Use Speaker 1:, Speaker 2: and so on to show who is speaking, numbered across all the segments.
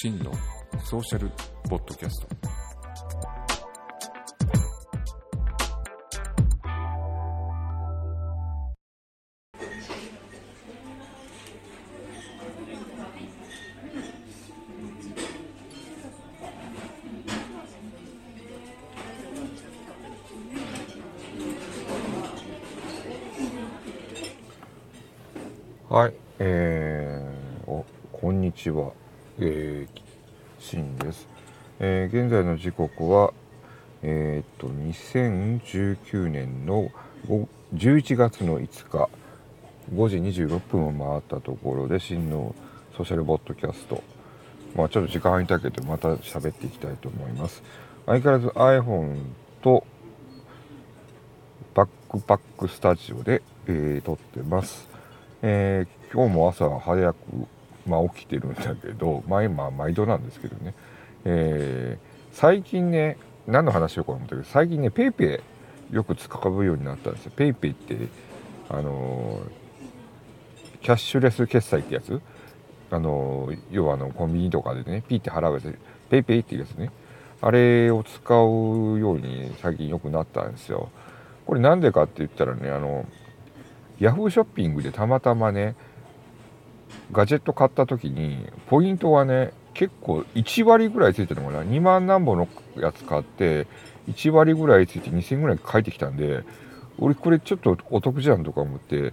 Speaker 1: 真のソーシャルポッドキャスト。
Speaker 2: はい、えー、おこんにちは、えー、シンです、えー、現在の時刻はえー、っと2019年の11月の5日5時26分を回ったところで真のソーシャルボッドキャスト。まあちょっと時間空いたけどまた喋っていきたいと思います。相変わらず iPhone とバックパックスタジオで、えー、撮ってます。えー、今日も朝早く、まあ、起きてるんだけど、まあ、今毎度なんですけどね、えー、最近ね何の話しよう思ったけど最近ね PayPay よく使うようになったんですよ。PayPay ってあのー、キャッシュレス決済ってやつ？あのー、要はあのコンビニとかでねピーって払うやつ。PayPay っていうやつね。あれを使うように最近よくなったんですよ。これなんでかって言ったらねあのヤフーショッピングでたまたまねガジェット買った時にポイントがね結構1割ぐらいついてるのかな。2万何本のやつ買って1割ぐらいついて2000円ぐらい返ってきたんで俺これちょっとお得じゃんとか思って、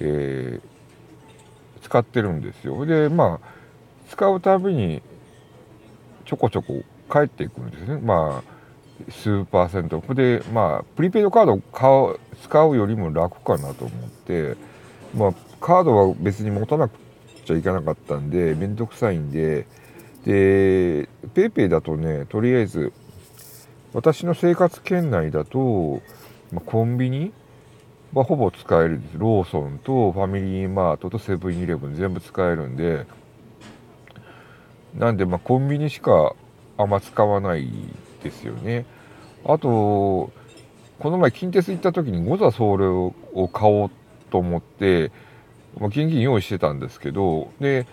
Speaker 2: えー、使ってるんですよ。でまあ使うたびにちょこちょこ返っていくんですね。まあ数パーセントでまあプリペイドカードを買う使うよりも楽かなと思ってまあカードは別に持たなくちゃいけなかったんで面倒くさいんで。で PayPay だとねとりあえず私の生活圏内だと、まあ、コンビニはほぼ使えるんです。ローソンとファミリーマートとセブンイレブン全部使えるんで。なんでまあコンビニしかあんま使わないですよね。あと、この前近鉄行った時にゴザそれを買おうと思って、まあ、現金用意してたんですけど、で、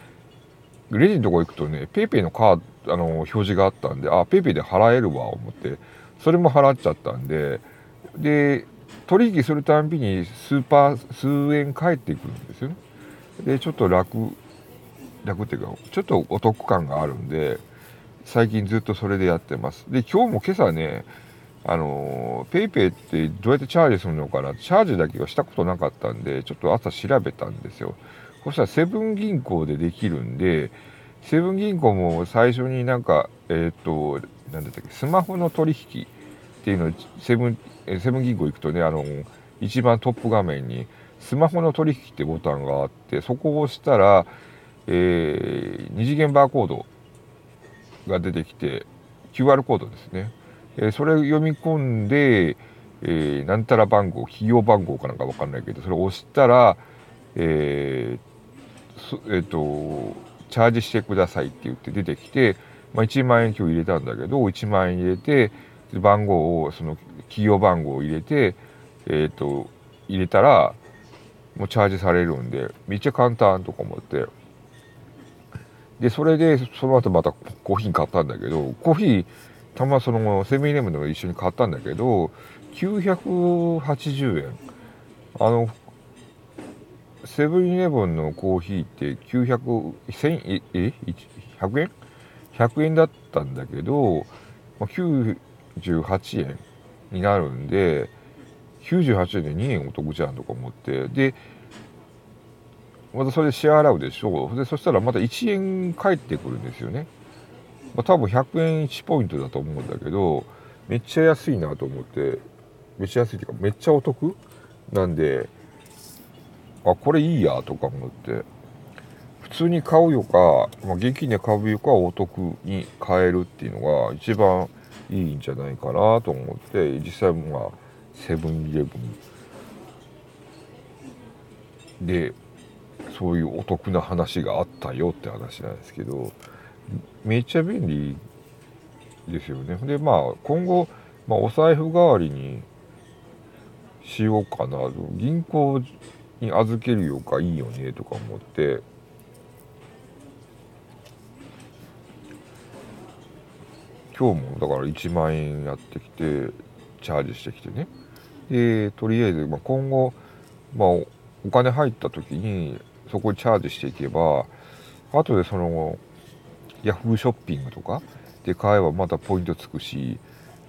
Speaker 2: レジのとこ行くとね、PayPay のカード、あの、表示があったんで、あ、PayPay で払えるわ、思って、それも払っちゃったんで、で、取引するたんびにスーパー、数円返ってくるんですよね。で、ちょっと楽、楽っていうか、ちょっとお得感があるんで、最近ずっとそれでやってます。で、今日も今朝ね、あの、PayPay ってどうやってチャージするのかな？チャージだけはしたことなかったんで、ちょっと朝調べたんですよ。そしたらセブン銀行でできるんで、セブン銀行も最初になんか、えっ、ー、と、なんだったっけ、スマホの取引っていうのセブン、セブン銀行行くとね、あの、一番トップ画面にスマホの取引ってボタンがあって、そこを押したら、えー、二次元バーコードが出てきて QR コードですね、え、それ読み込んで、えー、なんたら番号企業番号かなんか分かんないけどそれを押したら、えーえーと、チャージしてくださいって言って出てきて、まあ、1万円今日入れたんだけど1万円入れて番号をその企業番号を入れて、えーと入れたらもうチャージされるんでめっちゃ簡単とか思って。でそれでその後またコーヒー買ったんだけどコーヒーたまそのセブンイレブンで一緒に買ったんだけど980円。あのセブンイレブンのコーヒーって900え100円 ?100 円だったんだけど、98円になるんで98円で2円お得じゃんとか思って。でまたそれで支払うでしょう。でそしたらまた1円返ってくるんですよね、まあ、多分100円1ポイントだと思うんだけどめっちゃ安いなと思ってめっちゃ安いっていうかめっちゃお得？なんであこれいいやとか思って。普通に買うよか、まあ、現金で買うよかお得に買えるっていうのが一番いいんじゃないかなと思って実際まあセブンイレブン。でそういうお得な話があったよって話なんですけど。めっちゃ便利ですよね。でまあ今後、まあ、お財布代わりにしようかな銀行に預けるよかいいよねとか思って。今日もだから1万円やってきてチャージしてきてね。でとりあえず、まあ、今後、まあ、お金入った時にそこにチャージしていけば後でそのヤフーショッピングとかで買えばまたポイントつくし、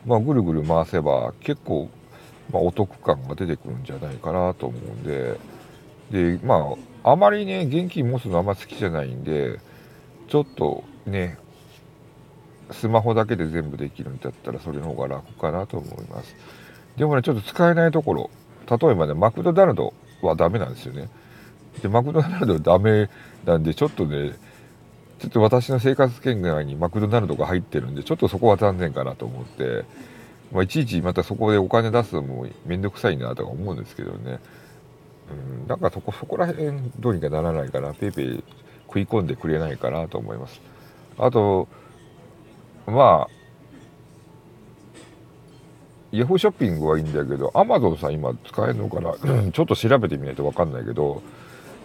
Speaker 2: まあ、ぐるぐる回せば結構、まあ、お得感が出てくるんじゃないかなと思うんで。でまああまりね現金持つのあんま好きじゃないんでちょっとねスマホだけで全部できるんだったらそれの方が楽かなと思います。でもねちょっと使えないところ例えばねマクドナルドはダメなんですよね。でマクドナルドはダメなんでちょっとねちょっと私の生活圏外にマクドナルドが入ってるんでちょっとそこは残念かなと思って、まあ、いちいちまたそこでお金出すのもめんどくさいなとか思うんですけどね。うんなんかそこそこら辺どうにかならないかな。 PayPay 食い込んでくれないかなと思います。あとまあヤフーショッピングはいいんだけどアマゾンさん今使えるのかな。ちょっと調べてみないと分かんないけど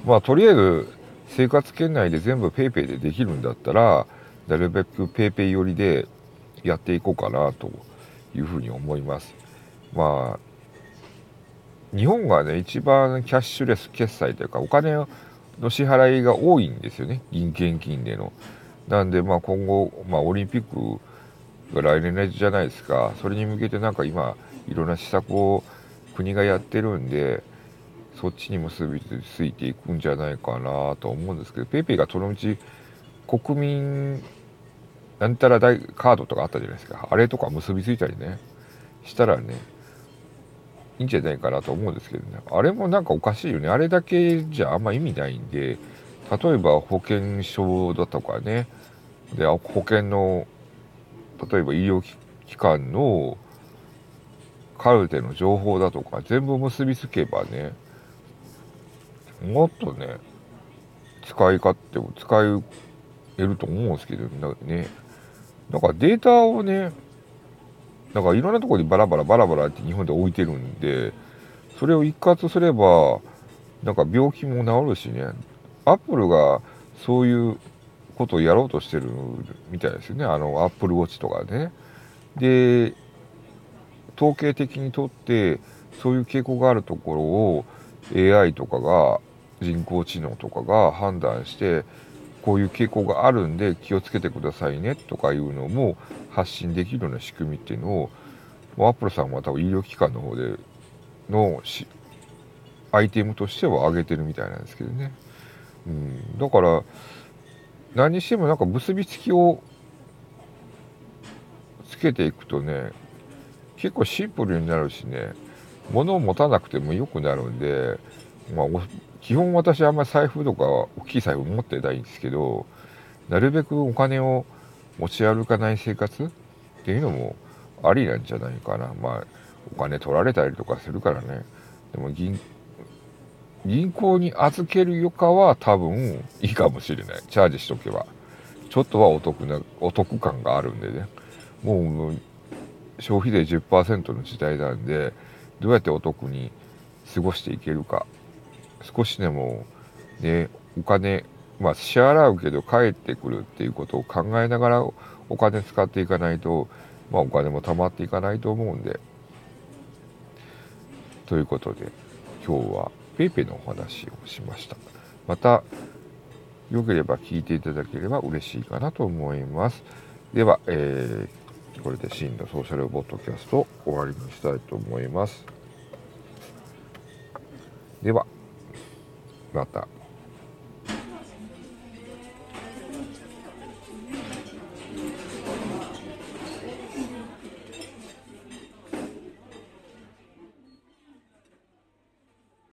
Speaker 2: まあとりあえず生活圏内で全部 PayPay でできるんだったらなるべく PayPay 寄りでやっていこうかなというふうに思います。まあ日本がね一番キャッシュレス決済というかお金の支払いが多いんですよね。銀現金での。なんでまあ今後、まあ、オリンピックが来年じゃないですか。それに向けてなんか今いろんな施策を国がやってるんでそっちに結びついていくんじゃないかなと思うんですけど PayPay がそのうち国民なんたら大カードとかあったじゃないですか。あれとか結びついたりねしたらねいいんじゃないかなと思うんですけどね。あれもなんかおかしいよね。あれだけじゃあんま意味ないんで例えば保険証だとかね。で保険の例えば医療機関のカルテの情報だとか全部結びつけばねもっとね使い勝手を使えると思うんですけどね。だかデータをねなんかいろんなところにバラバラバラバラって日本で置いてるんでそれを一括すればなんか病気も治るしね。アップルがそういうことをやろうとしてるみたいですよね。あのアップルウォッチとかね。で統計的にとってそういう傾向があるところを AI とかが人工知能とかが判断してこういう傾向があるんで気をつけてくださいねとかいうのも発信できるような仕組みっていうのをアップルさんは多分医療機関の方でのアイテムとしては上げてるみたいなんですけどね。うん、だから何にしてもなんか結びつきをつけていくとね結構シンプルになるしね物を持たなくてもよくなるんで、まあ、基本私あんまり財布とか大きい財布持ってないんですけどなるべくお金を持ち歩かない生活っていうのもありなんじゃないかな。まあお金取られたりとかするからね。でも銀銀行に預けるよかは多分いいかもしれない。チャージしとけば。ちょっとはお得なお得感があるんでね。もう消費税10%の時代なんでどうやってお得に過ごしていけるか。少しでもねお金まあ支払うけど返ってくるっていうことを考えながらお金使っていかないとまあお金も貯まっていかないと思うんで。ということで今日は PayPay のお話をしました。またよければ聞いていただければ嬉しいかなと思います。では、えー、これで真のソーシャルボットキャスト終わりにしたいと思います。ではまた。